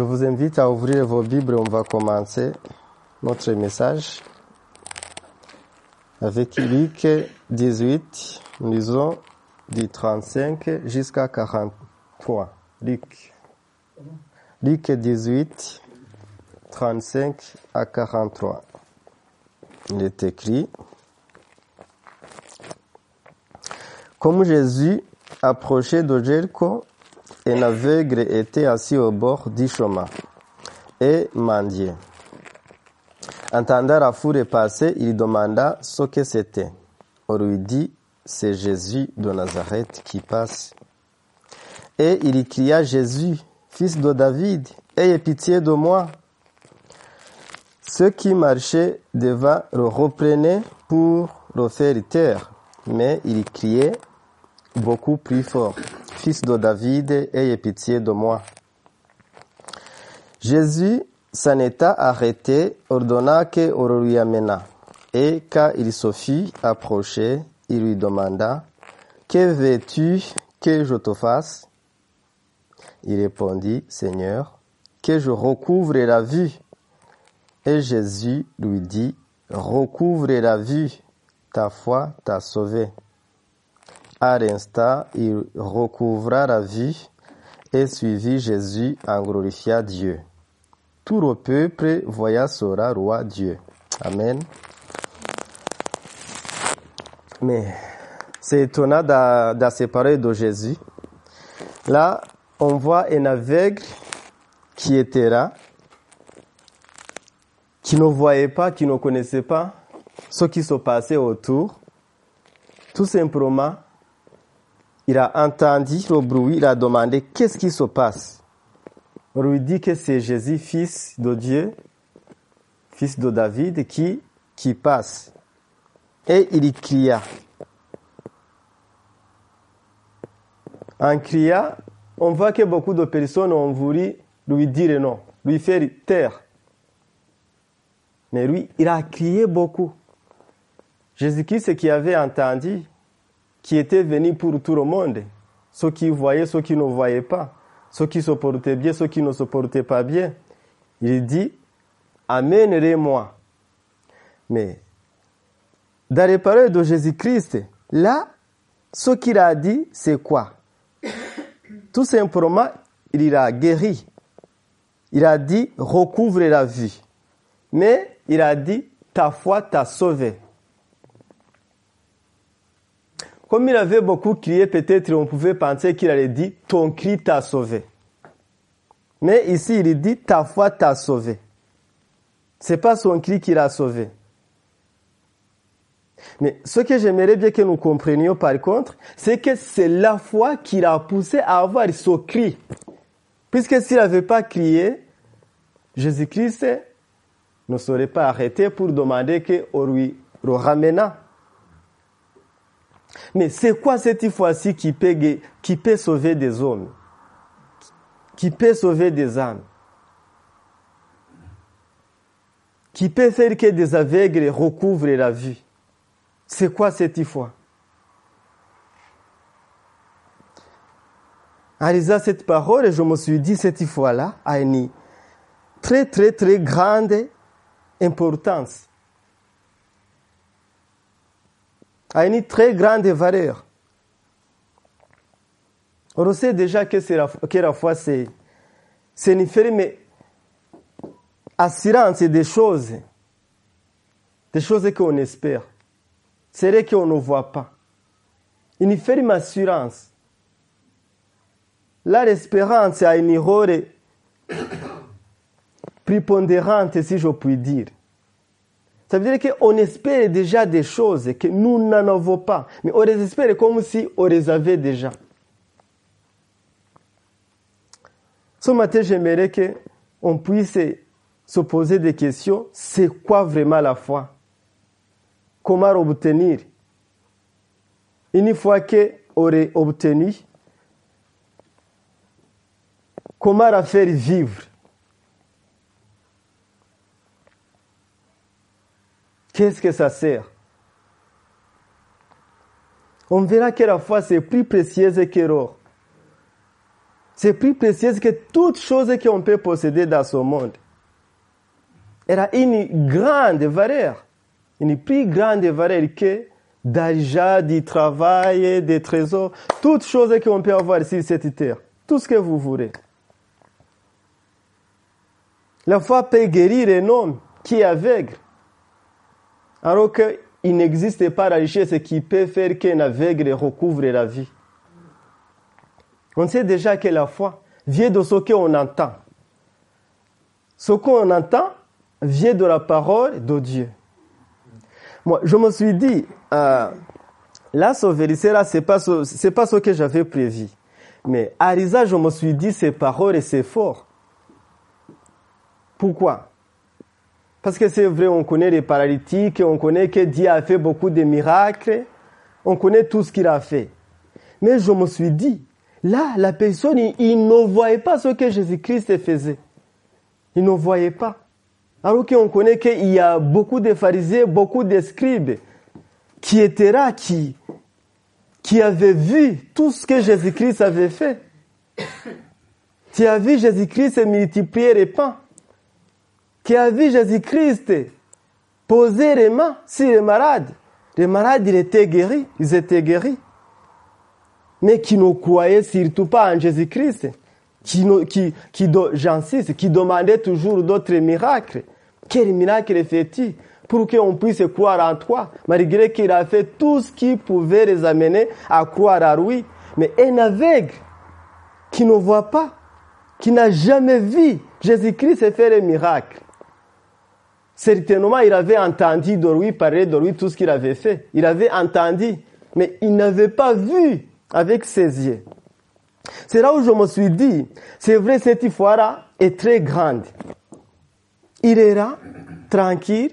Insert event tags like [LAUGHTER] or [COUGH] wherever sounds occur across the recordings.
Je vous invite à ouvrir vos Bibles. On va commencer notre message avec Luc 18. Nous lisons du 35 jusqu'à 43. Luc. Luc 18, 35 à 43. Il est écrit. Comme Jésus approchait de Jéricho, un aveugle était assis au bord du chemin et mendiait. Entendant la foule passer, il demanda ce que c'était. On lui dit, c'est Jésus de Nazareth qui passe. Et il cria, Jésus, fils de David, ayez pitié de moi. Ceux qui marchaient devant le reprenaient pour le faire taire, mais il criait beaucoup plus fort. Fils de David, ayez pitié de moi. Jésus s'en état arrêté, ordonna qu'on lui amena. Et quand il se fut approché, il lui demanda, Que veux-tu que je te fasse? Il répondit, Seigneur, que je recouvre la vue. Et Jésus lui dit, Recouvre la vue, ta foi t'a sauvé. À l'instant, il recouvra la vue et suivit Jésus en glorifiant Dieu. Tout le peuple voya sera roi Dieu. Amen. Mais c'est étonnant de, de se parler de Jésus. Là, on voit un aveugle qui était là, qui ne voyait pas, qui ne connaissait pas ce qui se passait autour. Tout simplement, il a entendu le bruit, il a demandé qu'est-ce qui se passe? On lui dit que c'est Jésus, fils de Dieu, fils de David, qui, passe. Et il cria. En criant, on voit que beaucoup de personnes ont voulu lui dire non, lui faire taire. Mais lui, il a crié beaucoup. Jésus-Christ qui avait entendu, qui était venu pour tout le monde, ceux qui voyaient, ceux qui ne voyaient pas, ceux qui se portaient bien, ceux qui ne se portaient pas bien. Il dit, amènerez-moi. Mais dans les paroles de Jésus-Christ, là, ce qu'il a dit, c'est quoi? Tout simplement, il a guéri. Il a dit, recouvre la vue. Mais il a dit, ta foi t'a sauvé. Comme il avait beaucoup crié, peut-être on pouvait penser qu'il allait dire ton cri t'a sauvé. Mais ici, il dit ta foi t'a sauvé. C'est pas son cri qui l'a sauvé. Mais ce que j'aimerais bien que nous comprenions par contre, c'est que c'est la foi qui l'a poussé à avoir ce cri. Puisque s'il n'avait pas crié, Jésus-Christ ne serait pas arrêté pour demander qu'on lui le. Mais c'est quoi cette fois-ci qui peut, sauver des hommes? Qui peut sauver des âmes? Qui peut faire que des aveugles recouvrent la vue? C'est quoi cette foi En lisant cette parole, je me suis dit cette foi-là a une très très très grande importance. A une très grande valeur. On sait déjà que, la, que la foi, c'est, une ferme assurance des choses, des choses qu'on espère, c'est vrai qu'on ne voit pas. Une ferme assurance. Là, l'espérance a une rôle [COUGHS] prépondérante, si je puis dire. Ça veut dire qu'on espère déjà des choses que nous n'en avons pas. Mais on les espère comme si on les avait déjà. Ce matin, j'aimerais qu'on puisse se poser des questions. C'est quoi vraiment la foi? Comment obtenir? Une fois qu'on aurait obtenu, comment la faire vivre? Qu'est-ce que ça sert? On verra que la foi c'est plus précieuse que l'or. c'est plus précieux que toutes choses qu'on peut posséder dans ce monde. Elle a une grande valeur, une plus grande valeur que d'argent, du travail, des trésors, toutes choses qu'on peut avoir sur cette terre, tout ce que vous voulez. La foi peut guérir un homme qui est aveugle, alors qu'il n'existe pas la richesse qui peut faire qu'un aveugle recouvre la vie. On sait déjà que la foi vient de ce qu'on entend. Ce qu'on entend vient de la parole de Dieu. Moi, je me suis dit, euh, la sauverie, là, c'est pas c'est pas ce que j'avais prévu. Mais à Risa, je me suis dit, ces paroles, c'est fort. Pourquoi? Parce que c'est vrai, on connaît les paralytiques, on connaît que Dieu a fait beaucoup de miracles, on connaît tout ce qu'il a fait. Mais je me suis dit, là, la personne, il, ne voyait pas ce que Jésus-Christ faisait. Il ne voyait pas. Alors qu'on connaît qu'il y a beaucoup de pharisiens, beaucoup de scribes qui étaient là, qui, qui avaient vu tout ce que Jésus-Christ avait fait. Tu as vu Jésus-Christ multiplier les pains. Tu as vu Jésus-Christ poser les mains sur les malades. Les malades, ils étaient guéris, ils étaient guéris. Mais qui ne croyaient surtout pas en Jésus-Christ qui, qui, qui, j'insiste, qui demandait toujours d'autres miracles. Quel miracle fait-il pour qu'on puisse croire en toi, malgré qu'il a fait tout ce qui pouvait les amener à croire à lui. Mais un aveugle qui ne voit pas, qui n'a jamais vu Jésus-Christ faire un miracle. Certainement, il avait entendu de lui parler de lui tout ce qu'il avait fait. Il avait entendu, mais il n'avait pas vu avec ses yeux. C'est là où je me suis dit, c'est vrai, cette foi-là est très grande. Il est là, tranquille,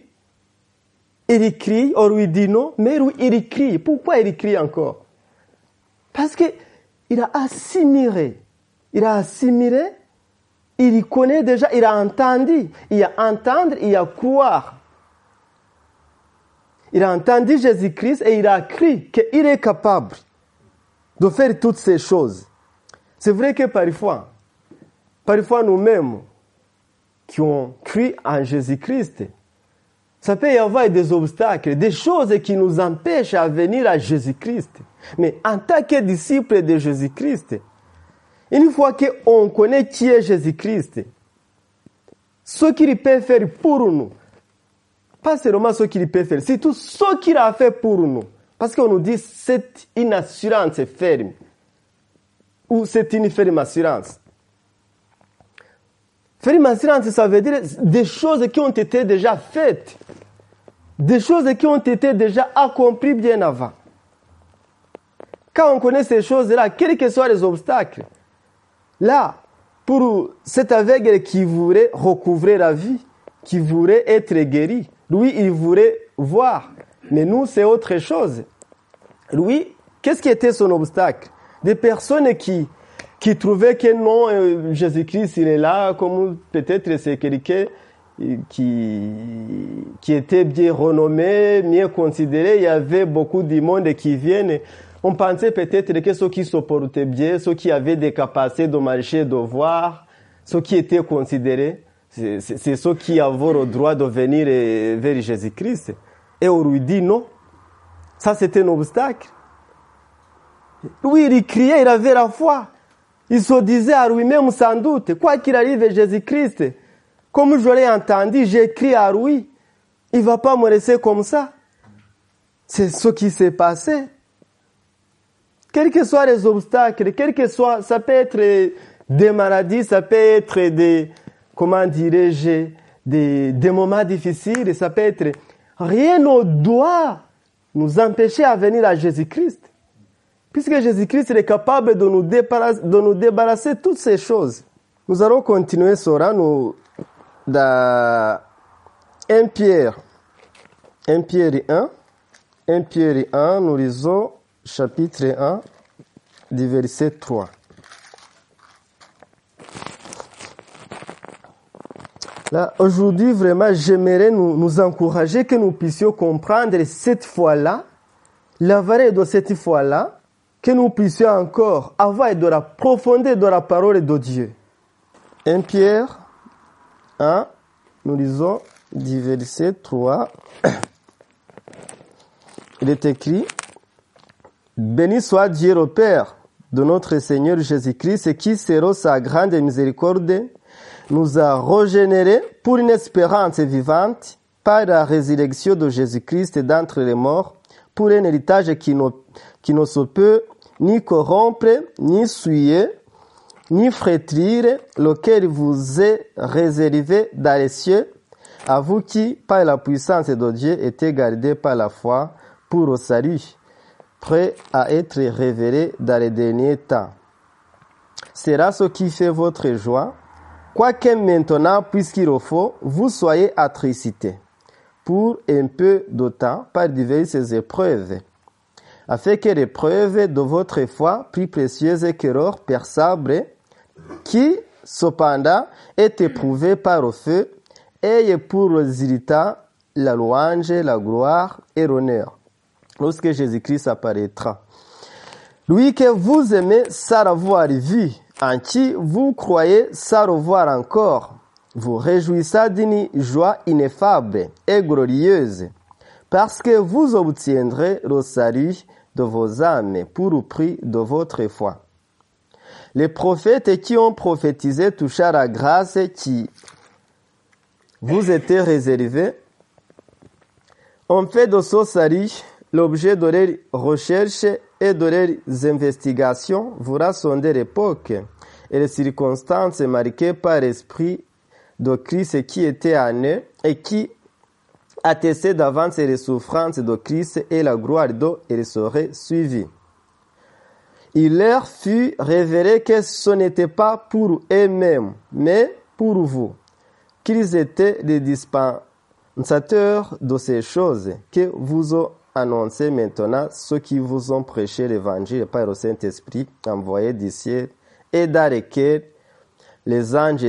il crie, on lui dit non, mais il crie. Pourquoi il crie encore? Parce qu'il a assimilé. Il a assimilé, il connaît déjà, il a entendu. Il y a entendre, il y a croire. Il a entendu Jésus-Christ et il a crié qu'il est capable de faire toutes ces choses. C'est vrai que parfois, parfois nous-mêmes qui ont cru en Jésus-Christ, ça peut y avoir des obstacles, des choses qui nous empêchent à venir à Jésus-Christ. Mais en tant que disciple de Jésus-Christ, une fois qu'on connaît qui est Jésus-Christ, ce qu'il peut faire pour nous, pas seulement ce qu'il peut faire, c'est tout ce qu'il a fait pour nous. Parce qu'on nous dit c'est une assurance ferme ou c'est une ferme assurance. Ferme assurance, ça veut dire des choses qui ont été déjà faites, des choses qui ont été déjà accomplies bien avant. Quand on connaît ces choses-là, quels que soient les obstacles, là, pour cet aveugle qui voudrait recouvrer la vie, qui voudrait être guéri, lui, il voudrait voir. Mais nous, c'est autre chose. Lui, qu'est-ce qui était son obstacle? Des personnes qui, qui trouvaient que non, euh, Jésus-Christ, il est là, comme peut-être c'est quelqu'un qui, qui était bien renommé, mieux considéré. Il y avait beaucoup de monde qui viennent. On pensait peut-être que ceux qui se portaient bien, ceux qui avaient des capacités de marcher, de voir, ceux qui étaient considérés, c'est ceux qui avaient le droit de venir vers Jésus-Christ. Et on lui dit non. Ça, c'était un obstacle. Oui, il criait, il avait la foi. Il se disait à lui-même sans doute, quoi qu'il arrive, Jésus-Christ, comme je l'ai entendu, j'écris à lui, il va pas me laisser comme ça. C'est ce qui s'est passé. Quels que soient les obstacles, quel que soit, ça peut être des maladies, ça peut être des, comment dirais-je, des, des moments difficiles, ça peut être, rien ne doit nous empêcher à venir à Jésus-Christ. Puisque Jésus-Christ est capable de nous, débarrasser, de nous débarrasser de toutes ces choses. Nous allons continuer cela nous, dans 1 Pierre. 1 Pierre 1. 1 Pierre 1, nous lisons chapitre 1 du verset 3. Là, aujourd'hui, vraiment, j'aimerais nous, nous encourager que nous puissions comprendre cette fois-là, la valeur de cette fois-là, que nous puissions encore avoir de la profondeur de la parole de Dieu. 1 Pierre 1, nous lisons du verset 3. [COUGHS] Il est écrit, Béni soit Dieu le Père de notre Seigneur Jésus-Christ qui, selon sa grande miséricorde, nous a régénérés pour une espérance vivante par la résurrection de Jésus-Christ d'entre les morts, pour un héritage qui ne, qui ne se peut ni corrompre, ni souiller, ni frétrir, lequel vous est réservé dans les cieux, à vous qui, par la puissance de Dieu, êtes gardés par la foi pour le salut, prêt à être révélé dans les derniers temps. Sera ce qui fait votre joie, quoique maintenant, puisqu'il le faut, vous soyez attristés pour un peu de temps par diverses épreuves, afin que l'épreuve de votre foi, plus précieuse que l'or perçable, qui, cependant, est éprouvée par le feu, ait pour résultat la louange, la gloire et l'honneur, lorsque Jésus-Christ apparaîtra. Lui que vous aimez sans l'avoir vu, en qui vous croyez sans le voir encore, vous réjouissez d'une joie ineffable et glorieuse, parce que vous obtiendrez le salut de vos âmes pour le prix de votre foi. Les prophètes qui ont prophétisé touchent la grâce qui vous était réservée ont fait de ce salut l'objet de leurs recherches et de leurs investigations, vous sonder l'époque et les circonstances marquées par l'esprit de Christ qui était en eux et qui attestait d'avance les souffrances de Christ et la gloire d'eux et serait suivi. Il leur fut révélé que ce n'était pas pour eux-mêmes, mais pour vous, qu'ils étaient les dispensateurs de ces choses que vous ont annoncé maintenant ceux qui vous ont prêché l'évangile par le Saint-Esprit envoyé d'ici et dans lesquels les anges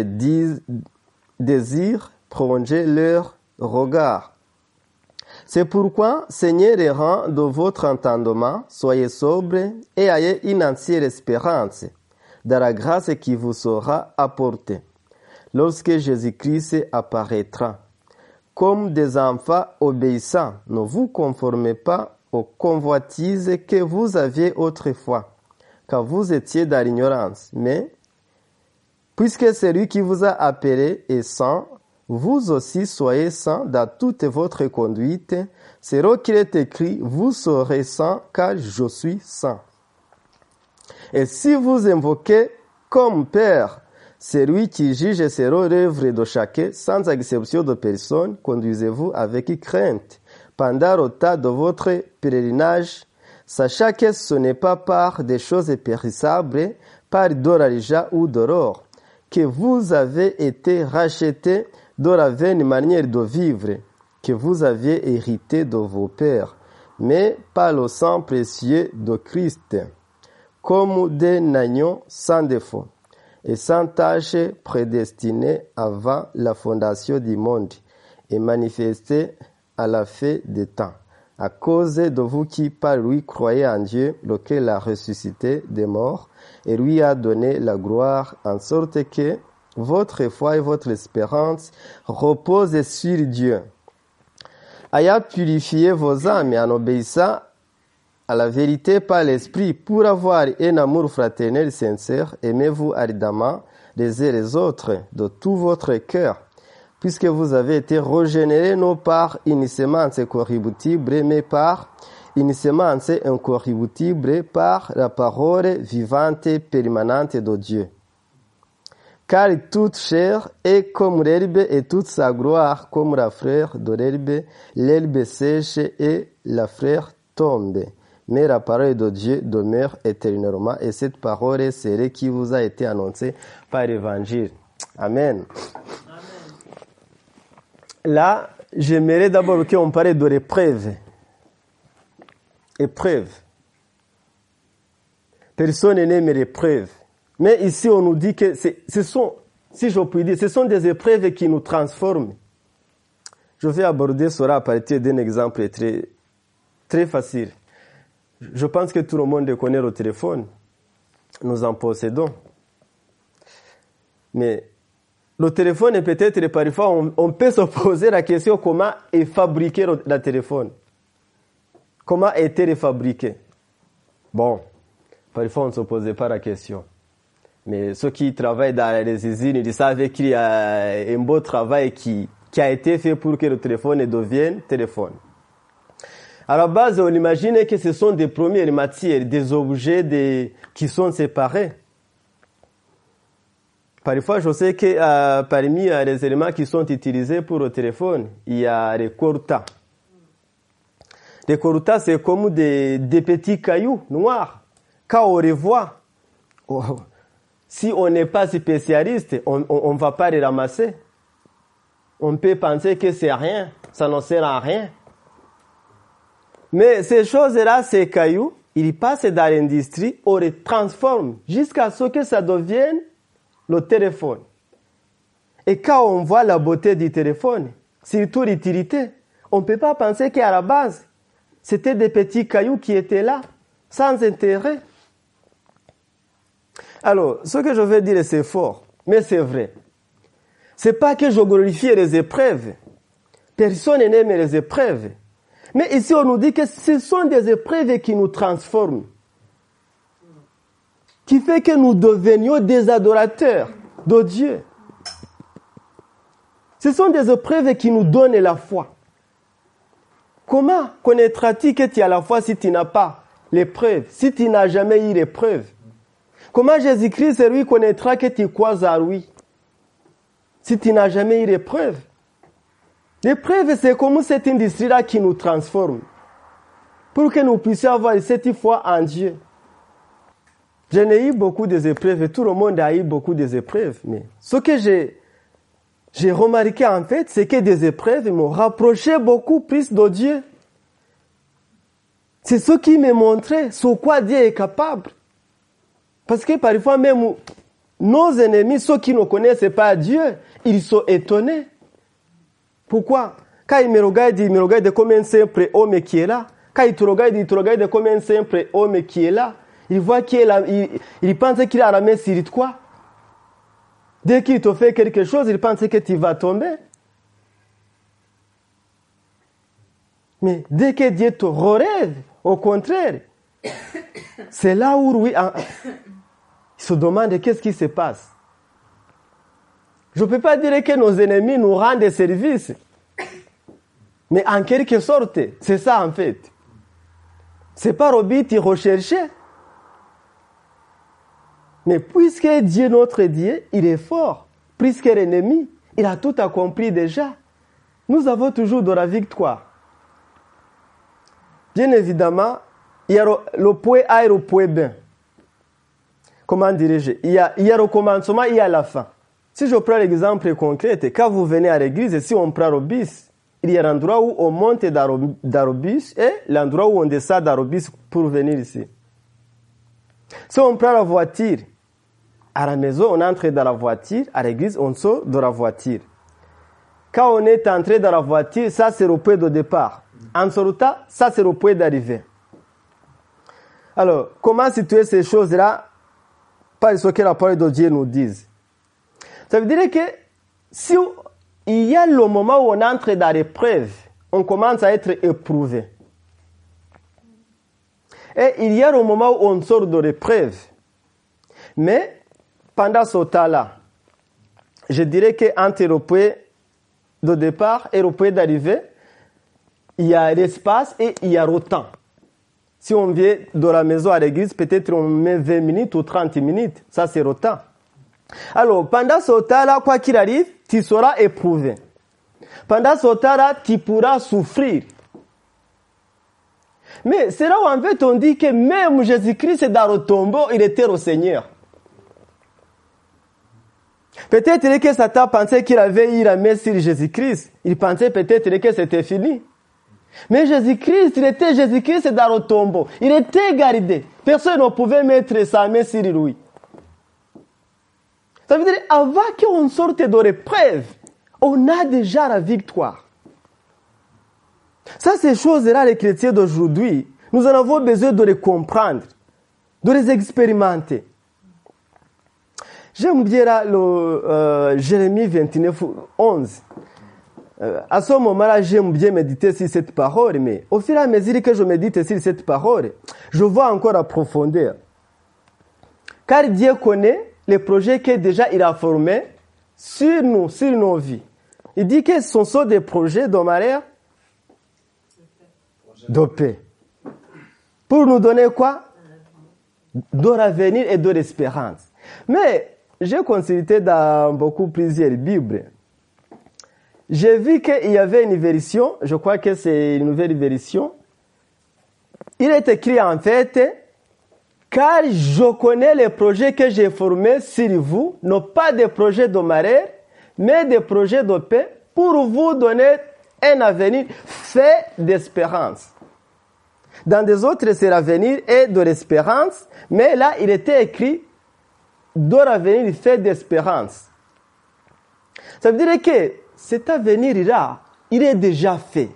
désirent prolonger leur regard. C'est pourquoi, Seigneur les rangs de votre entendement, soyez sobres et ayez une entière espérance dans la grâce qui vous sera apportée lorsque Jésus-Christ apparaîtra. Comme des enfants obéissants, ne vous conformez pas aux convoitises que vous aviez autrefois, car vous étiez dans l'ignorance. Mais, puisque celui qui vous a appelé est saint, vous aussi soyez saints dans toute votre conduite. C'est là qu'il est écrit, vous serez saints car je suis saint. Et si vous invoquez comme Père celui qui juge selon l'œuvre de chacun, sans exception de personne, conduisez-vous avec crainte pendant le temps de votre pèlerinage, sachant que ce n'est pas par des choses périssables, par d'oralija ou d'or, que vous avez été rachetés de la vaine manière de vivre que vous aviez hérité de vos pères, mais par le sang précieux de Christ, comme des nagnons sans défaut et sans tâche prédestinés avant la fondation du monde et manifestés à la fin des temps, à cause de vous qui par lui croyez en Dieu, lequel a ressuscité des morts et lui a donné la gloire, en sorte que votre foi et votre espérance reposent sur Dieu. Ayant purifié vos âmes en obéissant à la vérité par l'Esprit pour avoir un amour fraternel sincère, aimez-vous ardemment les uns les autres de tout votre cœur, puisque vous avez été régénérés non par une semence corruptible, mais par une semence incorruptible par la parole vivante et permanente de Dieu. Car toute chair est comme l'herbe et toute sa gloire comme la fleur de l'herbe, l'herbe sèche et la fleur tombe mais la parole de Dieu demeure éternellement et cette parole est celle qui vous a été annoncée par l'évangile. Amen. Là, j'aimerais d'abord qu'on parle de l'épreuve. Épreuve. Personne n'aime l'épreuve. Mais ici, on nous dit que ce sont, si je puis dire, ce sont des épreuves qui nous transforment. Je vais aborder cela à partir d'un exemple très, très facile. Je pense que tout le monde connaît le téléphone. Nous en possédons. Mais le téléphone est peut-être parfois, on, peut se poser la question comment est fabriqué le, téléphone? Comment est-il fabriqué Bon, parfois on ne se posait pas la question. Mais ceux qui travaillent dans les usines, ils savent qu'il y a un beau travail qui a été fait pour que le téléphone devienne téléphone. À la base, on imagine que ce sont des premières matières, des objets qui sont séparés. Parfois, je sais que euh, parmi euh, les éléments qui sont utilisés pour le téléphone, il y a les cortas. Les cortas, c'est comme des, petits cailloux noirs. Quand on les voit, [LAUGHS] si on n'est pas spécialiste, on ne va pas les ramasser. On peut penser que c'est rien, ça ne sert à rien. Mais ces choses-là, ces cailloux, ils passent dans l'industrie, on les transforme jusqu'à ce que ça devienne le téléphone. Et quand on voit la beauté du téléphone, surtout l'utilité, on ne peut pas penser qu'à la base, c'était des petits cailloux qui étaient là, sans intérêt. Alors, ce que je veux dire, c'est fort, mais c'est vrai. C'est pas que je glorifie les épreuves. Personne n'aime les épreuves. Mais ici, on nous dit que ce sont des épreuves qui nous transforment. Qui fait que nous devenions des adorateurs de Dieu. Ce sont des épreuves qui nous donnent la foi. Comment connaîtras-tu que tu as la foi si tu n'as pas l'épreuve, si tu n'as jamais eu l'épreuve? Comment Jésus-Christ, lui, connaîtra que tu crois à lui si tu n'as jamais eu l'épreuve? L'épreuve, c'est comme cette industrie-là qui nous transforme pour que nous puissions avoir cette foi en Dieu. Je n'ai eu beaucoup d'épreuves et tout le monde a eu beaucoup d'épreuves. Mais ce que j'ai, j'ai remarqué en fait, c'est que des épreuves m'ont rapproché beaucoup plus de Dieu. C'est ce qui me montrait sur quoi Dieu est capable. Parce que parfois même nos ennemis, ceux qui ne connaissent pas Dieu, ils sont étonnés. Pourquoi? Quand ils me regardent, ils me regardent comme un simple homme qui est là. Quand ils te regardent, ils te regardent comme un simple homme qui est là. Ils voient qu'il est là, ils, ils pensent qu'il a la main sur toi. Dès qu'il te fait quelque chose, ils pensent que tu vas tomber. Mais dès que Dieu te relève, au contraire, [COUGHS] c'est là où oui, [COUGHS] il se demande qu'est-ce qui se passe. Je ne peux pas dire que nos ennemis nous rendent des services. Mais en quelque sorte, c'est ça en fait. C'est pas au but recherché. Mais puisque Dieu, notre Dieu, il est fort, puisque l'ennemi, il a tout accompli déjà, nous avons toujours de la victoire. Bien évidemment, il y a le point A et le point B. Comment dirais-je? Il y a le commencement, il y a la fin. Si je prends l'exemple concret, quand vous venez à l'église, si on prend le bus, il y a l'endroit où on monte bus et l'endroit où on descend bus pour venir ici. Si on prend la voiture, à la maison, on entre dans la voiture, à l'église, on sort de la voiture. Quand on est entré dans la voiture, ça c'est le point de départ. En sortant, ça c'est le point d'arrivée. Alors, comment situer ces choses-là? Par ce que la parole de Dieu nous dit Ça veut dire que si il y a le moment où on entre dans l'épreuve, on commence à être éprouvé. Et il y a le moment où on sort de l'épreuve. Mais pendant ce temps-là, je dirais qu'entre le point de départ et le point d'arrivée, il y a l'espace et il y a le temps. Si on vient de la maison à l'église, peut-être on met 20 minutes ou 30 minutes. Ça, c'est le temps. Alors, pendant ce temps-là, quoi qu'il arrive, tu seras éprouvé. Pendant ce temps-là, tu pourras souffrir. Mais c'est là où en fait on dit que même Jésus-Christ dans le tombeau, il était au Seigneur. Peut-être que Satan pensait qu'il avait eu la main sur Jésus-Christ. Il pensait peut-être que c'était fini. Mais Jésus-Christ, il était Jésus-Christ dans le tombeau. Il était gardé. Personne ne pouvait mettre sa main sur lui. Ça veut dire, avant qu'on sorte de l'épreuve, on a déjà la victoire. Ça, ces choses-là, les chrétiens d'aujourd'hui, Nous en avons besoin de les comprendre, de les expérimenter. J'aime bien le euh, Jérémie 29, 11. Euh, à ce moment-là, j'aime bien méditer sur cette parole, mais au fur et à mesure que je médite sur cette parole, je vois encore à profondeur. Car Dieu connaît les projets que déjà il a formés sur nous, sur nos vies. Il dit que ce sont des projets de mariage de paix. Pour nous donner quoi? De l'avenir et de l'espérance. Mais j'ai consulté dans beaucoup plusieurs Bibles. J'ai vu qu'il y avait une version, je crois que c'est une nouvelle version. Il est écrit en fait, car je connais les projets que j'ai formés sur vous, non pas des projets de mariage, mais des projets de paix pour vous donner un avenir fait d'espérance. Dans des autres, c'est l'avenir et de l'espérance, mais là, il était écrit de l'avenir fait d'espérance. Ça veut dire que cet avenir-là, il est déjà fait.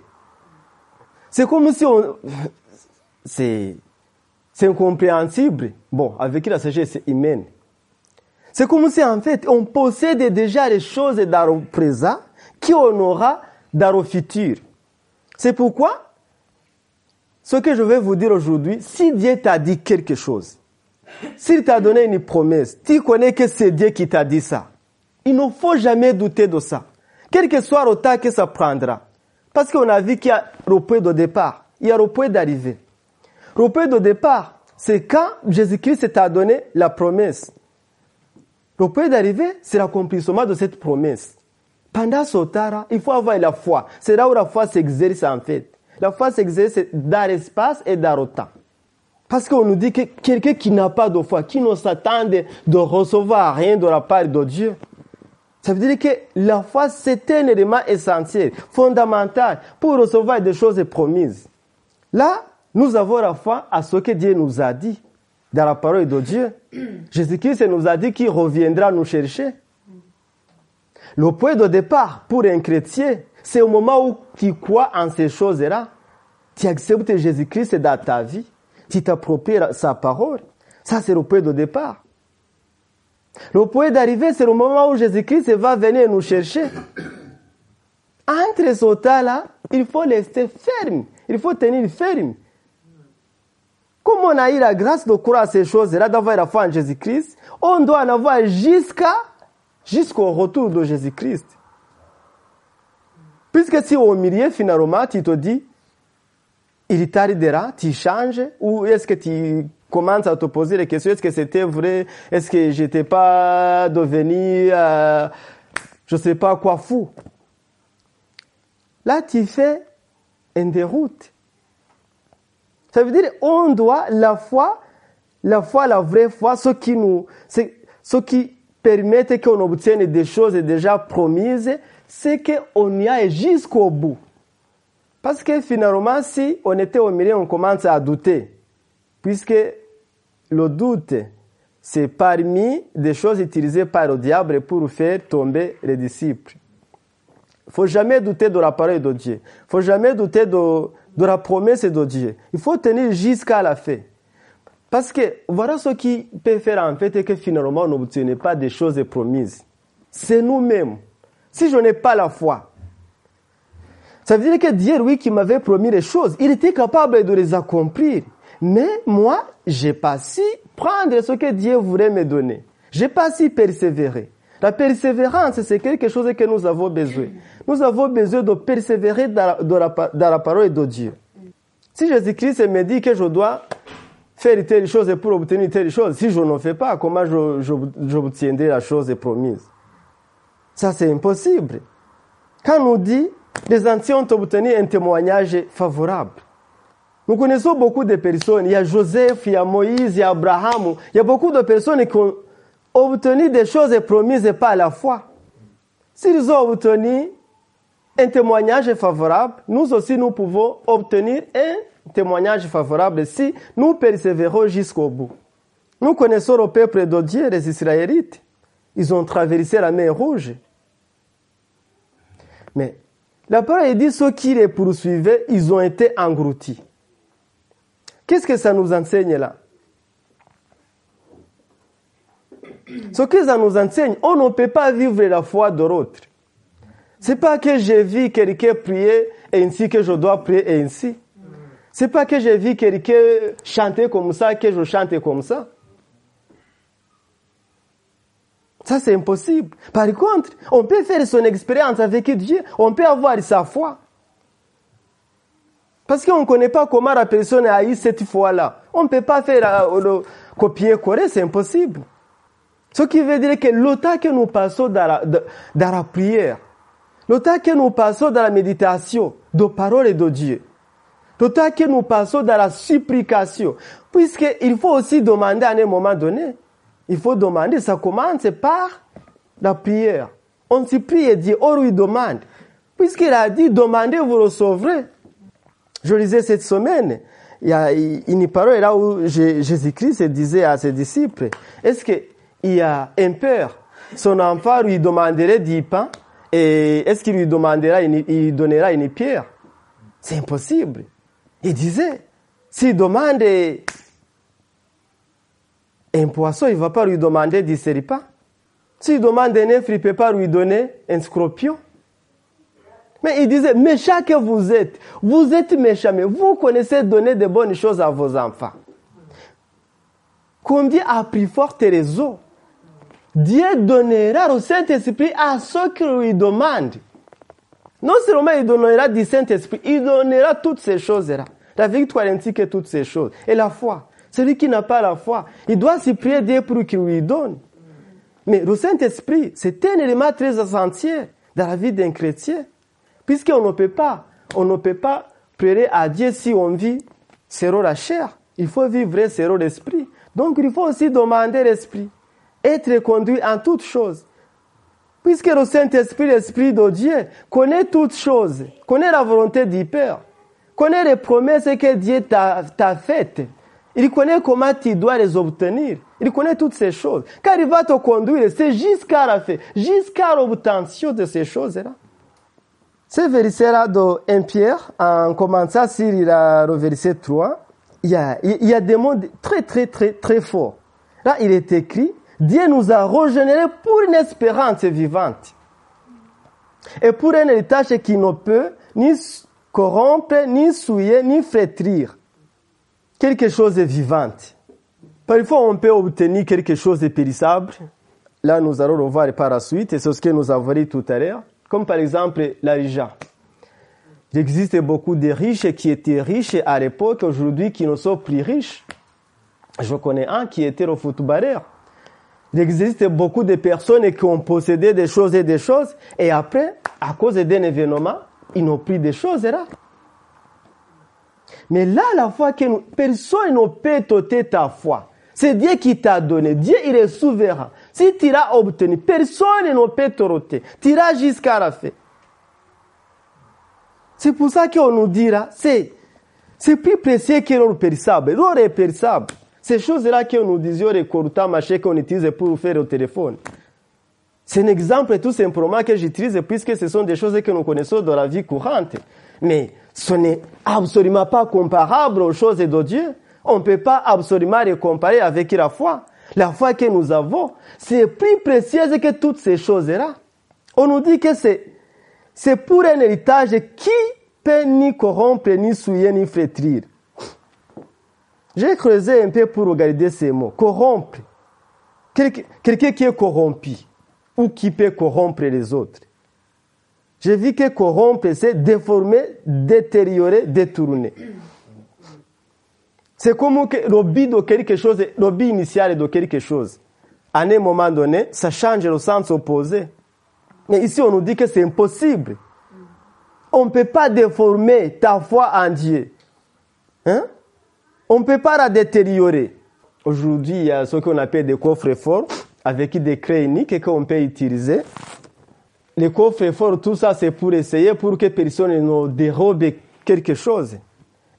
C'est comme si on... [LAUGHS] C'est... Incompréhensible. Bon, avec la sagesse humaine. C'est comme si en fait on possède déjà les choses dans le présent qu'on aura dans le futur. C'est pourquoi ce que je vais vous dire aujourd'hui, si Dieu t'a dit quelque chose, s'il t'a donné une promesse, tu connais que c'est Dieu qui t'a dit ça. Il ne faut jamais douter de ça. Quel que soit le temps que ça prendra. Parce qu'on a vu qu'il y a le point de départ, il y a le point d'arrivée. Le point de départ, c'est quand Jésus-Christ t'a donné la promesse. Le point d'arrivée, c'est l'accomplissement de cette promesse. Pendant ce temps il faut avoir la foi. C'est là où la foi s'exerce en fait. La foi s'exerce dans l'espace et dans le temps. Parce qu'on nous dit que quelqu'un qui n'a pas de foi, qui ne s'attend de recevoir rien de la part de Dieu, ça veut dire que la foi, c'est un élément essentiel, fondamental pour recevoir des choses promises. Là, nous avons la foi à ce que Dieu nous a dit dans la parole de Dieu. [CLEARS THROAT] Jésus-Christ nous a dit qu'il reviendra nous chercher. Le point de départ pour un chrétien, c'est au moment où tu crois en ces choses-là. Tu acceptes Jésus-Christ dans ta vie. Tu t'appropries sa parole. Ça, c'est le point de départ. Le point d'arrivée, c'est le moment où Jésus-Christ va venir nous chercher. Entre ce temps-là, il faut rester ferme. Il faut tenir ferme. Comme on a eu la grâce de croire à ces choses-là, d'avoir la foi en Jésus-Christ, on doit en avoir jusqu'à, jusqu'au retour de Jésus-Christ. Puisque si au milieu, finalement, tu te dis, il tardera, tu changes, ou est-ce que tu commences à te poser les questions, est-ce que c'était vrai, est-ce que j'étais pas devenu, euh, je sais pas quoi fou. Là, tu fais une déroute. Ça veut dire, on doit la foi, la foi, la vraie foi, ce qui nous, ce qui permet qu'on obtienne des choses déjà promises, c'est qu'on y aille jusqu'au bout. Parce que finalement, si on était au milieu, on commence à douter. Puisque le doute, c'est parmi des choses utilisées par le diable pour faire tomber les disciples. Il faut jamais douter de la parole de Dieu. Il faut jamais douter de, de la promesse de Dieu. Il faut tenir jusqu'à la fin. Parce que voilà ce qui peut faire en fait que finalement on n'obtient pas des choses promises. C'est nous-mêmes. Si je n'ai pas la foi, ça veut dire que Dieu, lui, qui m'avait promis les choses, il était capable de les accomplir. Mais moi, j'ai pas su prendre ce que Dieu voulait me donner. J'ai pas su persévérer. La persévérance, c'est quelque chose que nous avons besoin. Nous avons besoin de persévérer dans la, parole de Dieu. Si Jésus-Christ me dit que je dois faire telle chose pour obtenir telle chose, si je ne fais pas, comment j'obtiendrai la chose promise? Ça, c'est impossible. Quand on dit les anciens ont obtenu un témoignage favorable. Nous connaissons beaucoup de personnes. Il y a Joseph, il y a Moïse, il y a Abraham. Il y a beaucoup de personnes qui ont obtenu des choses promises par la foi. S'ils ont obtenu un témoignage favorable, nous aussi nous pouvons obtenir un témoignage favorable si nous persévérons jusqu'au bout. Nous connaissons le peuple de Dieu, les Israélites. Ils ont traversé la mer Rouge. Mais la parole dit ceux qui les poursuivaient, ils ont été engloutis. Qu'est-ce que ça nous enseigne là? Ce que ça nous enseigne, on ne peut pas vivre la foi de l'autre. C'est pas que j'ai vu quelqu'un prier ainsi que je dois prier ainsi. C'est pas que j'ai vu quelqu'un chanter comme ça que je chante comme ça. Ça, c'est impossible. Par contre, on peut faire son expérience avec Dieu. On peut avoir sa foi. Parce qu'on ne connaît pas comment la personne a eu cette foi-là. On ne peut pas faire euh, le copier-coller, c'est impossible. Ce qui veut dire que le temps que nous passons dans la, dans la prière, le temps que nous passons dans la méditation de parole de Dieu, le temps que nous passons dans la supplication, puisqu'il faut aussi demander à un moment donné, il faut demander, ça commence par la prière. On supplie et dit, on lui demande. Puisqu'il a dit, demandez, vous recevrez. Je lisais cette semaine, il y a une parole là où Jésus-Christ disait à ses disciples, est-ce qu'il y a un père, son enfant lui demanderait du pain, et est-ce qu'il lui demandera, il donnera une pierre? C'est impossible. Il disait, s'il demande un poisson, il ne va pas lui demander du serpent. S'il demande un œuf, il ne peut pas lui donner un scorpion. Mais il disait, méchant que vous êtes, vous êtes méchant, mais vous connaissez donner de bonnes choses à vos enfants. Combien a pris forte raison Dieu donnera au Saint-Esprit à ceux qui lui demandent. Non seulement il donnera du Saint-Esprit, il donnera toutes ces choses-là. La victoire ainsi que toutes ces choses. Et la foi. Celui qui n'a pas la foi, il doit s'y prier Dieu pour qu'il lui donne. Mais le Saint-Esprit, c'est un élément très essentiel dans la vie d'un chrétien. Puisqu'on ne peut pas, on ne peut pas prier à Dieu si on vit selon la chair. Il faut vivre selon l'esprit. Donc il faut aussi demander l'esprit. Être conduit en toutes choses. Puisque le Saint-Esprit, l'Esprit de Dieu, connaît toutes choses, connaît la volonté du Père, connaît les promesses que Dieu t'a faites. Il connaît comment tu dois les obtenir. Il connaît toutes ces choses. Car il va te conduire, c'est jusqu'à la fin, jusqu'à l'obtention de ces choses-là. Ce verset-là de 1 Pierre, en commençant sur le verset 3, il il y a des mots très, très, très, très forts. Là, il est écrit, Dieu nous a régénérés pour une espérance vivante. Et pour un héritage qui ne peut ni corrompre, ni souiller, ni flétrir. Quelque chose de vivante. Parfois, on peut obtenir quelque chose de périssable. Là, nous allons le voir par la suite, et c'est ce que nous avons dit tout à l'heure comme par exemple l'argent. Il existe beaucoup de riches qui étaient riches à l'époque, aujourd'hui qui ne sont plus riches. Je connais un qui était le footballeur. Il existe beaucoup de personnes qui ont possédé des choses et des choses, et après, à cause d'un événement, ils n'ont plus des choses là. Mais là, la foi que personne ne peut t'ôter ta foi. C'est Dieu qui t'a donné. Dieu, il est souverain. Si tu l'as obtenu, personne ne peut te roter. Tu iras jusqu'à la fin. C'est pour ça qu'on nous dira, c'est, c'est plus précieux que l'or périssable. L'or est périssable. Ces choses-là qu'on nous disait, les courta machin qu'on utilise pour faire au téléphone. C'est un exemple tout simplement que j'utilise puisque ce sont des choses que nous connaissons dans la vie courante. Mais ce n'est absolument pas comparable aux choses de Dieu. On ne peut pas absolument les comparer avec la foi. La foi que nous avons, c'est plus précieuse que toutes ces choses-là. On nous dit que c'est, c'est pour un héritage qui peut ni corrompre, ni souiller, ni flétrir. J'ai creusé un peu pour regarder ces mots. Corrompre. Quelqu'un qui est corrompu ou qui peut corrompre les autres. J'ai vu que corrompre, c'est déformer, détériorer, détourner. C'est comme le but de quelque chose, le but initial de quelque chose. À un moment donné, ça change le sens opposé. Mais ici, on nous dit que c'est impossible. On ne peut pas déformer ta foi en Dieu. Hein? On ne peut pas la détériorer. Aujourd'hui, il y a ce qu'on appelle des coffres forts avec des clés uniques qu'on peut utiliser. Les coffres forts, tout ça, c'est pour essayer pour que personne ne dérobe quelque chose.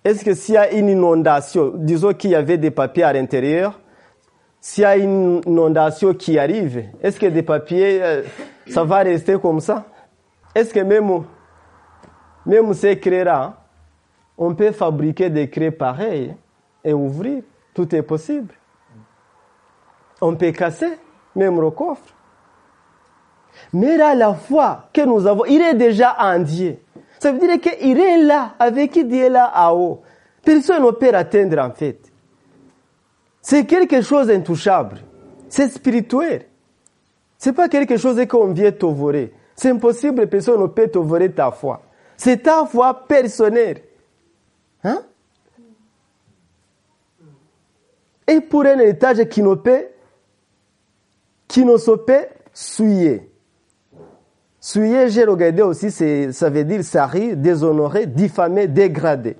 Est-ce que s'il y a une inondation, disons qu'il y avait des papiers à l'intérieur, s'il y a une inondation qui arrive, est-ce que des papiers, euh, ça va rester comme ça? Est-ce que même, même ces craies-là, on peut fabriquer des craies pareilles? Et ouvrir. Tout est possible. On peut casser même le coffre. Mais là, la foi que nous avons, il est déjà en Dieu. Ça veut dire qu'il est là, avec Dieu là en haut. Personne ne peut l'atteindre en fait. C'est quelque chose d'intouchable. C'est spirituel. C'est pas quelque chose qu'on vient t'ouvrir. C'est impossible, personne ne peut t'ouvrir ta foi. C'est ta foi personnelle. Hein? Et pour un héritage qui ne peut, qui ne se peut souiller. Souiller, j'ai regardé aussi, ça veut dire salir, déshonorer, diffamer, dégrader.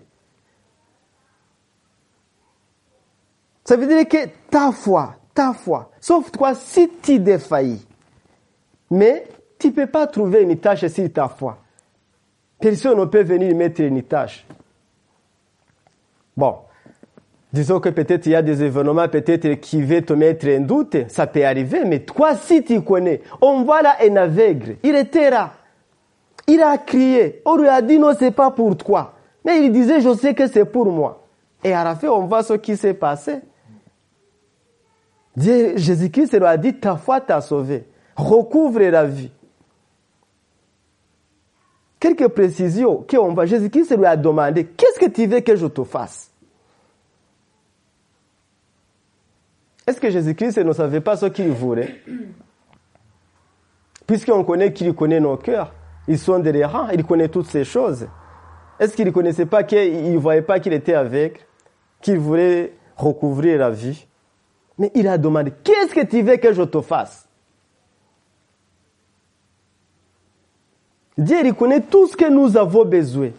Ça veut dire que ta foi, ta foi, sauf toi si tu défaillis. Mais tu ne peux pas trouver une tâche sur ta foi. Personne ne peut venir mettre une tâche. Bon, disons que peut-être il y a des événements peut-être qui vont te mettre en doute, ça peut arriver, mais toi si tu connais, on voit là un aveugle, il était là, il a crié, on lui a dit non c'est pas pour toi, mais il disait je sais que c'est pour moi. Et à la fin on voit ce qui s'est passé. Jésus-Christ lui a dit ta foi t'a sauvé, recouvre la vie. Quelques précisions qu'on va. Jésus-Christ lui a demandé Qu'est-ce que tu veux que je te fasse? Est-ce que Jésus-Christ ne savait pas ce qu'il voulait? [CLEARS THROAT] Puisqu'on connaît qu'il connaît nos cœurs, ils sont des rangs, il connaît toutes ces choses. Est-ce qu'il ne connaissait pas qu'il ne voyait pas qu'il était avec, qu'il voulait recouvrir la vie? Mais il a demandé Qu'est-ce que tu veux que je te fasse? Dieu reconnaît tout ce que nous avons besoin.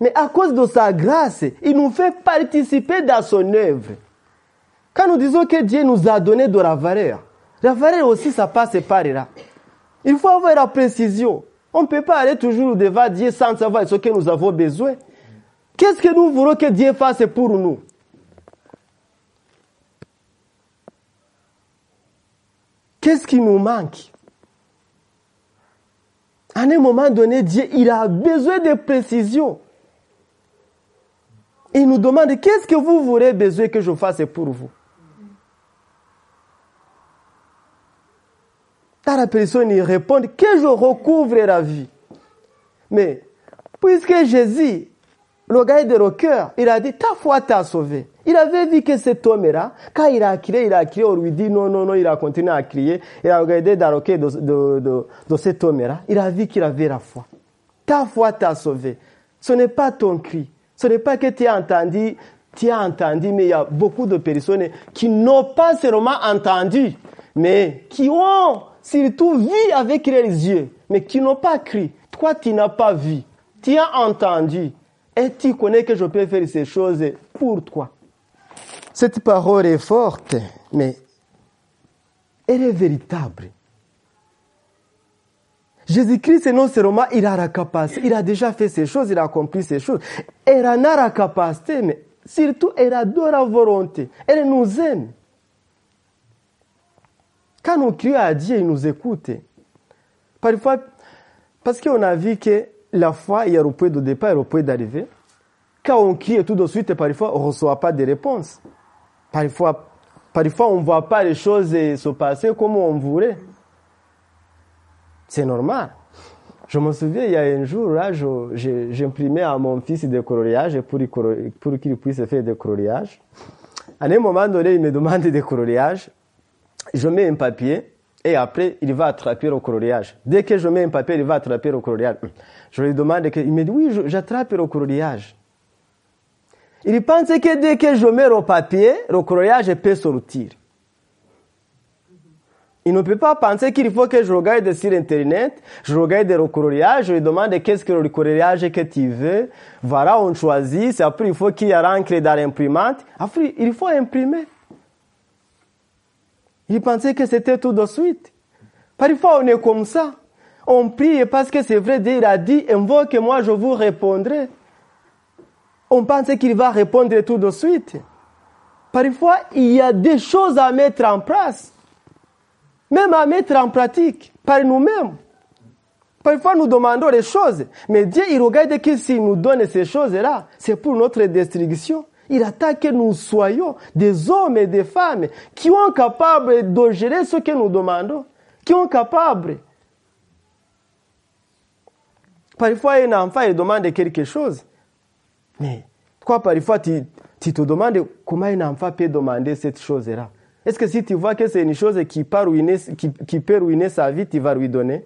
Mais à cause de sa grâce, il nous fait participer dans son œuvre. Quand nous disons que Dieu nous a donné de la valeur, la valeur aussi, ça passe par là. Il faut avoir la précision. On ne peut pas aller toujours devant Dieu sans savoir ce que nous avons besoin. Qu'est-ce que nous voulons que Dieu fasse pour nous? Qu'est-ce qui nous manque? À un moment donné, Dieu, il a besoin de précision. Il nous demande, qu'est-ce que vous voulez besoin que je fasse pour vous? Dans la personne, il répond que je recouvre la vie. Mais, puisque Jésus, le gars de le cœur, il a dit, ta foi t'a sauvé. Il avait vu que cet homme-là, quand il a crié, il a crié, on lui dit non, non, non, il a continué à crier. Il a regardé dans le cœur de, de cet homme-là. Il a vu qu'il avait la foi. Ta foi t'a sauvé. Ce n'est pas ton cri. Ce n'est pas que tu as entendu, tu as entendu, mais il y a beaucoup de personnes qui n'ont pas seulement entendu, mais qui ont surtout vu avec leurs yeux, mais qui n'ont pas crié. Toi, tu n'as pas vu. Tu as entendu. Et tu connais que je peux faire ces choses pour toi. Cette parole est forte, mais elle est véritable. Jésus-Christ, non seulement il a la capacité, il a déjà fait ces choses, il a accompli ces choses. Elle en a la capacité, mais surtout, elle adore la volonté. Elle nous aime. Quand nous crions à Dieu, il nous écoute. Parfois, parce qu'on a vu que la foi, il y a le point de départ et le point d'arrivée. Quand on crie tout de suite, parfois, on ne reçoit pas de réponse. Parfois, parfois on ne voit pas les choses se passer comme on voulait. C'est normal. Je me souviens, il y a un jour, là, j'imprimais à mon fils des coloriages pour, pour qu'il puisse faire des coloriages. À un moment donné, il me demande des coloriages. Je mets un papier et après, il va attraper le coloriage. Dès que je mets un papier, il va attraper le coloriage. Je lui demande, il me dit, oui, j'attrape le coloriage. Il pense que dès que je mets le papier, le coloriage peut sortir. Il ne peut pas penser qu'il faut que je regarde sur Internet, je regarde le coloriage, je lui demande qu'est-ce que le coloriage que tu veux. Voilà, on choisit. Après, il faut qu'il y l'encre dans l'imprimante. Après, il faut imprimer. Il pensait que c'était tout de suite. Parfois, on est comme ça. On prie parce que c'est vrai, Dieu a dit, invoque-moi, je vous répondrai on pense qu'il va répondre tout de suite. Parfois, il y a des choses à mettre en place, même à mettre en pratique par nous-mêmes. Parfois, nous demandons des choses, mais Dieu, il regarde que s'il nous donne ces choses-là, c'est pour notre destruction. Il attend que nous soyons des hommes et des femmes qui sont capables de gérer ce que nous demandons, qui sont capables. Parfois, un enfant, il demande quelque chose. Mais pourquoi parfois tu, tu te demandes comment un enfant peut demander cette chose-là? Est-ce que si tu vois que c'est une chose qui peut, ruiner, qui, qui peut ruiner sa vie, tu vas lui donner?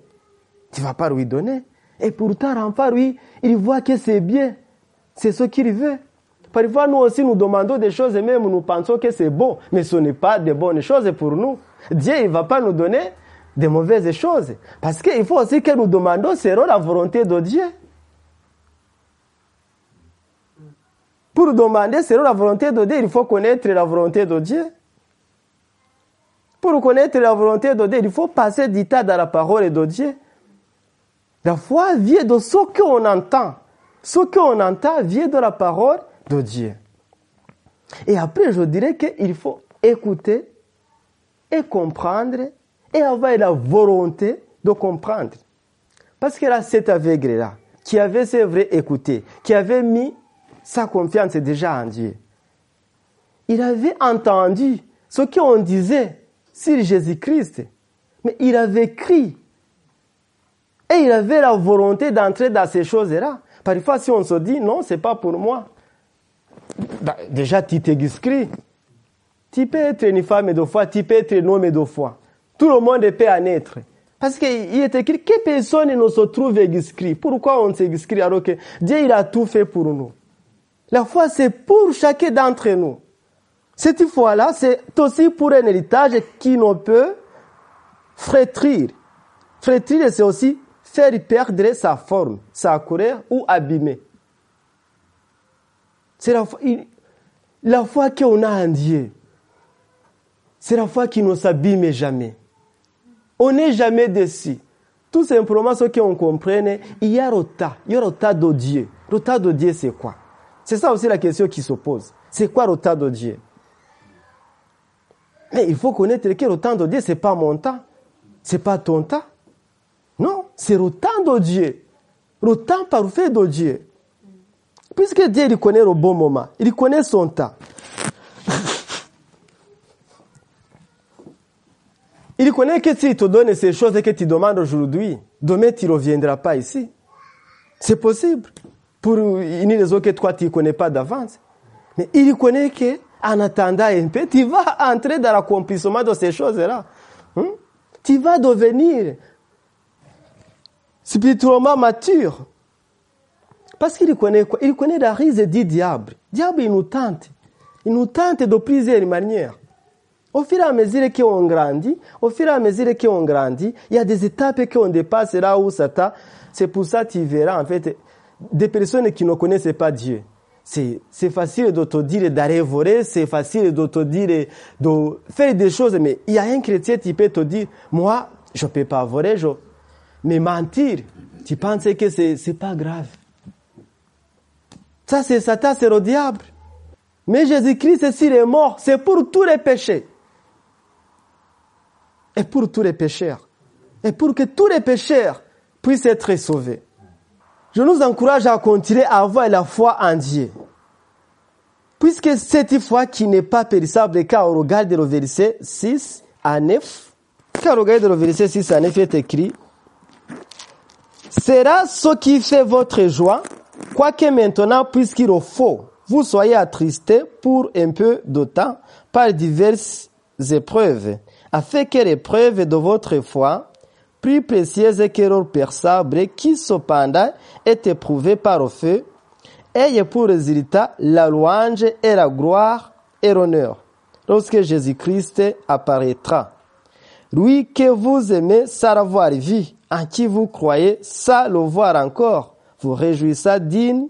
Tu ne vas pas lui donner. Et pourtant, l'enfant, lui, il voit que c'est bien. C'est ce qu'il veut. Parfois, nous aussi, nous demandons des choses et même nous pensons que c'est bon, mais ce n'est pas de bonnes choses pour nous. Dieu, il va pas nous donner de mauvaises choses. Parce qu'il faut aussi que nous demandons selon la volonté de Dieu. Pour demander selon la volonté de Dieu, il faut connaître la volonté de Dieu. Pour connaître la volonté de Dieu, il faut passer du temps dans la parole de Dieu. La foi vient de ce qu'on entend. Ce qu'on entend vient de la parole de Dieu. Et après, je dirais qu'il faut écouter et comprendre et avoir la volonté de comprendre. Parce que là, cet aveugle-là, qui avait, c'est vrai, écouté, qui avait mis sa confiance déjà en Dieu, il avait entendu ce qu'on disait sur Jésus-Christ, mais il avait crié. Et il avait la volonté d'entrer dans ces choses-là. Parfois, si on se dit, non, c'est pas pour moi, déjà, tu t'excris. Tu peux être une femme de foi, tu peux être un homme de foi. Tout le monde peut en être. Parce qu'il est écrit que personne ne se trouve inscrit. Pourquoi on s'inscrit alors que Dieu il a tout fait pour nous? La foi, c'est pour chacun d'entre nous. Cette foi-là, c'est aussi pour un héritage qui ne peut frétrir. Frétrir, c'est aussi faire perdre sa forme, sa couleur ou abîmer. C'est la foi, la foi qu'on a en Dieu. C'est la foi qui ne s'abîme jamais. On n'est jamais déçu. Tout simplement, ce qu'on comprenne, il y a le tas. Il y a le tas de Dieu. Le tas de Dieu, c'est quoi? C'est ça aussi la question qui se pose. C'est quoi le tas de Dieu? Mais il faut connaître que le temps de Dieu, ce n'est pas mon temps. Ce n'est pas ton temps. Non, c'est le temps de Dieu. Le temps parfait de Dieu. Puisque Dieu il connaît le bon moment, il connaît son temps. Il connaît que s'il te donne ces choses que tu demandes aujourd'hui, demain tu ne reviendras pas ici. C'est possible. Pour une raison que toi tu ne connais pas d'avance. Mais il connaît que en attendant un peu, tu vas entrer dans l'accomplissement de ces choses-là. Hmm? Tu vas devenir spirituellement mature. Parce qu'il connaît quoi? Il connaît la rise du diable. Le diable, il nous tente. Il nous tente de plusieurs manières. Au fur et à mesure qu'on grandit, au fur et à mesure qu'on grandit, il y a des étapes qu'on dépasse là où ça t'a. C'est pour ça que tu verras, en fait, des personnes qui ne connaissent pas Dieu. C'est, facile de te dire d'aller voler, c'est facile de te dire de faire des choses, mais il y a un chrétien qui peut te dire, moi, je peux pas voler, je, mais mentir, tu penses que c'est pas grave. Ça, c'est Satan, c'est le diable. Mais Jésus-Christ, s'il est mort, c'est pour tous les péchés. Et pour tous les pécheurs. Et pour que tous les pécheurs puissent être sauvés. Je nous encourage à continuer à avoir la foi en Dieu. Puisque cette foi qui n'est pas périssable, car on regarde le verset 6 à 9, car on regarde le verset 6 à 9, il est écrit, sera ce qui fait votre joie, quoique maintenant, puisqu'il faut, vous soyez attristés pour un peu de temps par diverses épreuves, afin que l'épreuve de votre foi, plus précieuse que l'or perçable, qui cependant est éprouvée par le feu, ait pour résultat la louange et la gloire et l'honneur, lorsque Jésus-Christ apparaîtra. Lui que vous aimez sans l'avoir vu, en qui vous croyez sans le voir encore, vous réjouissez d'une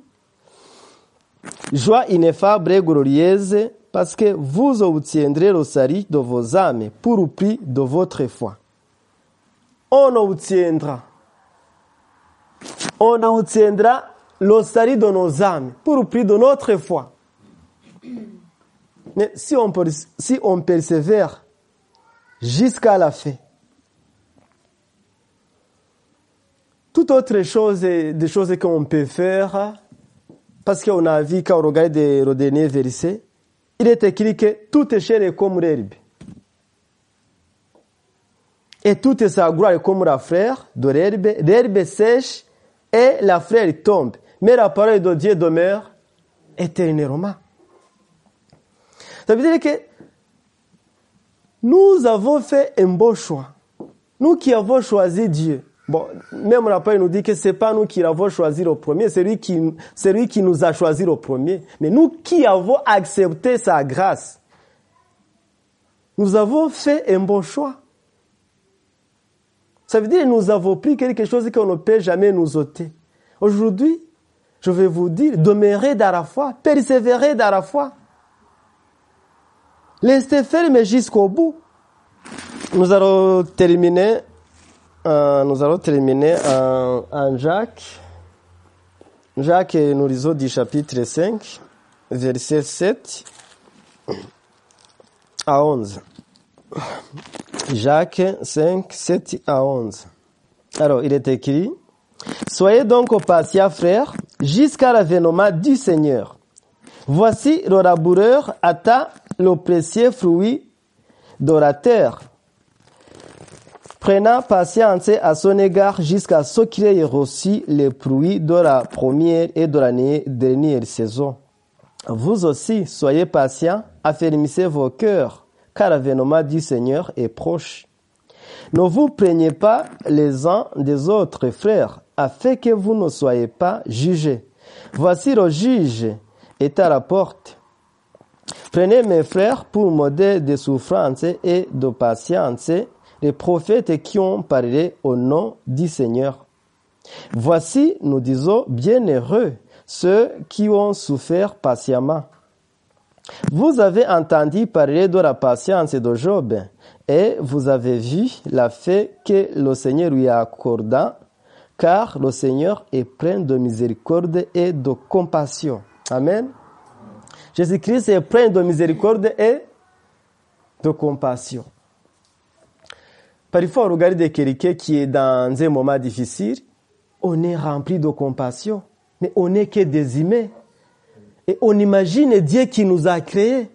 joie ineffable et glorieuse, parce que vous obtiendrez le salut de vos âmes pour le prix de votre foi. On obtiendra. On obtiendra le salut de nos âmes pour le prix de notre foi. Mais si on, si on persévère jusqu'à la fin, toute autre chose, des choses qu'on peut faire, parce qu'on a vu quand on regarde le dernier verset, il est écrit que chair est comme l'herbe. Et toute sa gloire est comme la fleur de l'herbe. L'herbe sèche et la fleur tombe. Mais la parole de Dieu demeure éternellement. Ça veut dire que nous avons fait un beau choix. Nous qui avons choisi Dieu. Bon, même parole nous dit que c'est pas nous qui l'avons choisi le premier, c'est lui qui, c'est lui qui nous a choisi le premier. Mais nous qui avons accepté sa grâce, nous avons fait un bon choix. Ça veut dire que nous avons pris quelque chose qu'on ne peut jamais nous ôter. Aujourd'hui, je vais vous dire, demeurez dans la foi, persévérez dans la foi. Laissez ferme jusqu'au bout. Nous allons terminer, euh, nous allons terminer en, en Jacques. Jacques, nous lisons du chapitre 5, verset 7 à 11. Jacques 5, 7 à 11. Alors, il est écrit, Soyez donc patients, frères, jusqu'à l'avènement du Seigneur. Voici le laboureur attend le précieux fruit terre, prenant patience à son égard jusqu'à ce qu'il ait reçu les fruits de la première et de la dernière saison. Vous aussi, soyez patients, affermissez vos cœurs, car l'avènement du Seigneur est proche. Ne vous plaignez pas les uns des autres, frères, afin que vous ne soyez pas jugés. Voici le juge est à la porte. Prenez mes frères pour modèle de souffrance et de patience, les prophètes qui ont parlé au nom du Seigneur. Voici, nous disons, bienheureux ceux qui ont souffert patiemment. Vous avez entendu parler de la patience de Job et vous avez vu la fait que le Seigneur lui a accordé, car le Seigneur est plein de miséricorde et de compassion. Amen. Jésus-Christ est plein de miséricorde et de compassion. Parfois, on regarde quelqu'un qui est dans un moment difficile, on est rempli de compassion, mais on n'est que des humains. Et on imagine Dieu qui nous a créés.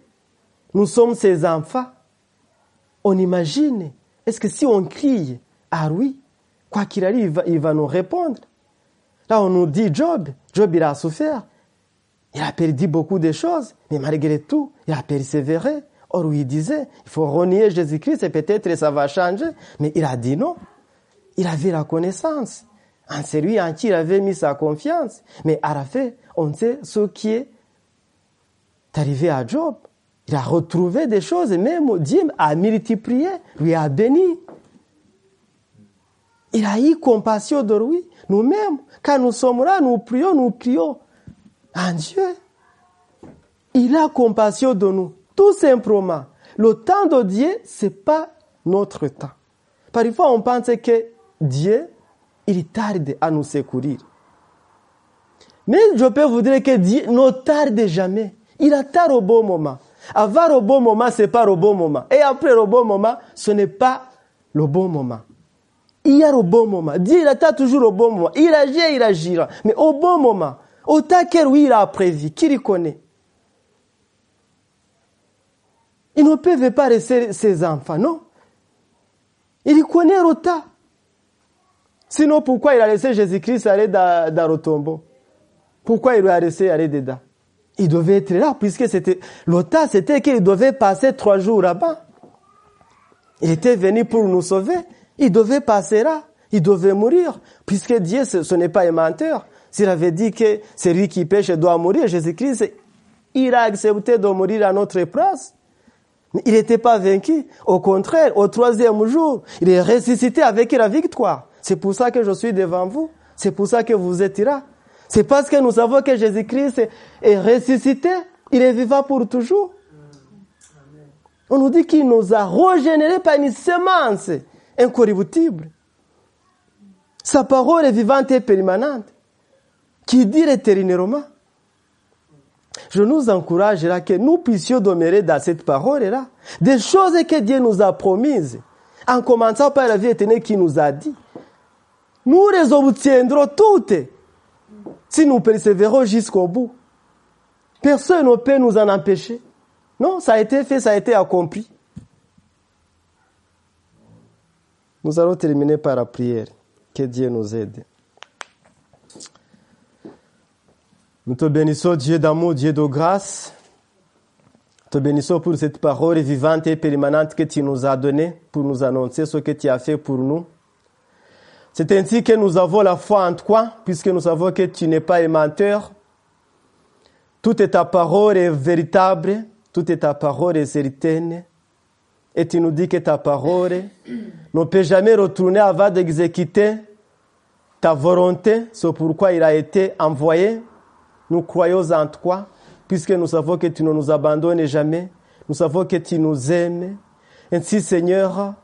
Nous sommes ses enfants. On imagine. Est-ce que si on crie, ah oui, quoi qu'il arrive, va, il va nous répondre. Là, on nous dit Job. Job, il a souffert. Il a perdu beaucoup de choses, mais malgré tout, il a persévéré. Or, il disait, il faut renier Jésus-Christ et peut-être ça va changer. Mais il a dit non. Il avait la connaissance en celui en qui il avait mis sa confiance. Mais à la fin, on sait ce qui est arrivé à Job. Il a retrouvé des choses, et même Dieu a multiplié, lui a béni. Il a eu compassion de lui. Nous-mêmes, quand nous sommes là, nous prions, nous crions en Dieu. Il a compassion de nous, tout simplement. Le temps de Dieu, c'est pas notre temps. Parfois, on pense que Dieu, il tarde à nous secourir. Mais je peux vous dire que Dieu ne tarde jamais. Il attend au bon moment. Avoir le bon moment, c'est pas le bon moment. Et après le bon moment, ce n'est pas le bon moment. Il y a le bon moment. Dieu, il attend toujours au bon moment. Il agit, il agira. Mais au bon moment. Autant que lui, il a prévu, qu'il connaît? Il ne peut pas laisser ses enfants, non? Il connaît temps. Sinon, pourquoi il a laissé Jésus-Christ aller dans, dans le tombeau? Pourquoi il lui a laissé aller dedans? Il devait être là, puisque c'était temps, c'était qu'il devait passer trois jours là-bas. Il était venu pour nous sauver. Il devait passer là. Il devait mourir, puisque Dieu, ce, ce n'est pas un menteur. S'il avait dit que celui qui pêche doit mourir, Jésus-Christ, il a accepté de mourir à notre place. Il n'était pas vaincu. Au contraire, au troisième jour, il est ressuscité avec la victoire. C'est pour ça que je suis devant vous. C'est pour ça que vous êtes là. C'est parce que nous savons que Jésus-Christ est ressuscité. Il est vivant pour toujours. On nous dit qu'il nous a régénérés par une semence incorruptible. Sa parole est vivante et permanente, qui dit éternellement. Je nous encourage là que nous puissions demeurer dans cette parole-là. Des choses que Dieu nous a promises, en commençant par la vie éternelle qui nous a dit. nous les obtiendrons toutes si nous persévérons jusqu'au bout. Personne ne peut nous en empêcher. Non, ça a été fait, ça a été accompli. Nous allons terminer par la prière. Que Dieu nous aide. Nous te bénissons, Dieu d'amour, Dieu de grâce. Te bénissons pour cette parole vivante et permanente que tu nous as donnée pour nous annoncer ce que tu as fait pour nous. C'est ainsi que nous avons la foi en toi, puisque nous savons que tu n'es pas un menteur. Toute ta parole est véritable, toute ta parole est certaine. Et tu nous dis que ta parole [CLEARS THROAT] ne peut jamais retourner avant d'exécuter ta volonté. C'est pourquoi il a été envoyé. Nous croyons en toi, puisque nous savons que tu ne nous abandonnes jamais. Nous savons que tu nous aimes. Ainsi, Seigneur,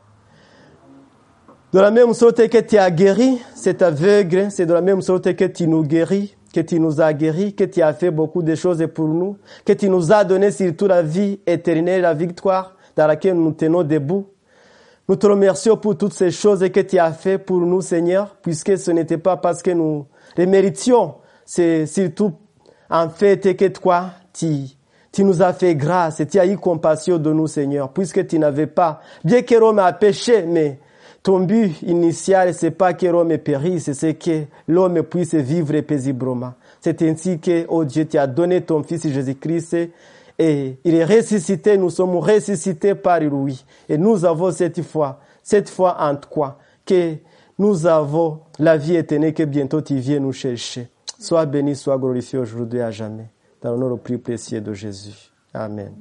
de la même sorte que tu as guéri cet aveugle, c'est de la même sorte que tu nous guéris, que tu nous as guéris, que tu as fait beaucoup de choses pour nous, que tu nous as donné surtout la vie éternelle, la victoire dans laquelle nous tenons debout. Nous te remercions pour toutes ces choses que tu as fait pour nous, Seigneur, puisque ce n'était pas parce que nous les méritions, c'est surtout en fait que toi, tu, tu nous as fait grâce et tu as eu compassion de nous, Seigneur, puisque tu n'avais pas, bien que Rome a péché, mais ton but initial, c'est pas que Rome périsse, c'est que l'homme puisse vivre paisiblement. C'est ainsi que, oh Dieu, tu as donné ton Fils Jésus-Christ et il est ressuscité, nous sommes ressuscités par lui. Et nous avons cette foi, cette foi en toi, que nous avons la vie éternelle que bientôt tu viens nous chercher. Sois béni, sois glorifié aujourd'hui à jamais. Dans le nom le plus précieux de Jésus. Amen.